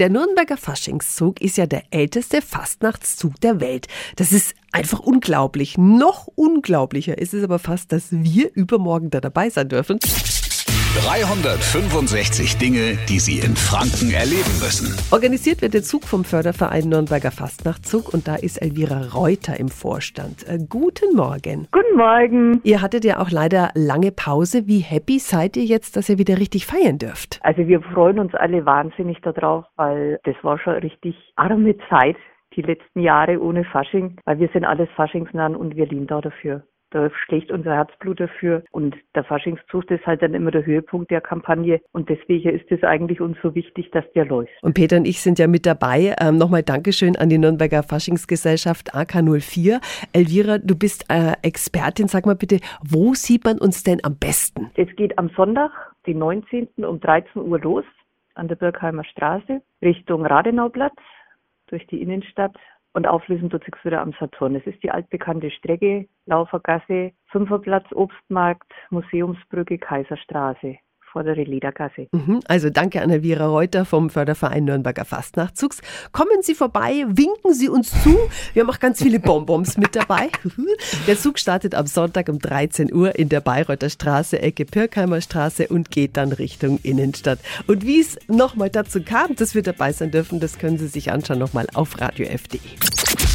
Der Nürnberger Faschingszug ist ja der älteste Fastnachtszug der Welt. Das ist einfach unglaublich. Noch unglaublicher ist es aber fast, dass wir übermorgen da dabei sein dürfen. 365 Dinge, die Sie in Franken erleben müssen. Organisiert wird der Zug vom Förderverein Nürnberger Fastnachtzug und da ist Elvira Reuter im Vorstand. Äh, guten Morgen. Guten Morgen. Ihr hattet ja auch leider lange Pause. Wie happy seid ihr jetzt, dass ihr wieder richtig feiern dürft? Also wir freuen uns alle wahnsinnig darauf, weil das war schon richtig arme Zeit die letzten Jahre ohne Fasching, weil wir sind alles faschingsnahen und wir lieben da dafür. Da schlägt unser Herzblut dafür. Und der Faschingszug ist halt dann immer der Höhepunkt der Kampagne. Und deswegen ist es eigentlich uns so wichtig, dass der läuft. Und Peter und ich sind ja mit dabei. Ähm, Nochmal Dankeschön an die Nürnberger Faschingsgesellschaft AK04. Elvira, du bist äh, Expertin. Sag mal bitte, wo sieht man uns denn am besten? Es geht am Sonntag, den 19. um 13 Uhr los an der Birkheimer Straße Richtung Radenauplatz durch die Innenstadt und auflösen tut sich wieder am Saturn. Es ist die altbekannte Strecke, Laufergasse, Fünferplatz, Obstmarkt, Museumsbrücke, Kaiserstraße vordere Liedergasse. Mhm, also danke an Elvira Reuter vom Förderverein Nürnberger Fastnachtzugs. Kommen Sie vorbei, winken Sie uns zu. Wir haben auch ganz viele Bonbons mit dabei. Der Zug startet am Sonntag um 13 Uhr in der Bayreuther Straße, Ecke Pirkheimer Straße und geht dann Richtung Innenstadt. Und wie es nochmal dazu kam, dass wir dabei sein dürfen, das können Sie sich anschauen nochmal auf radiof.de.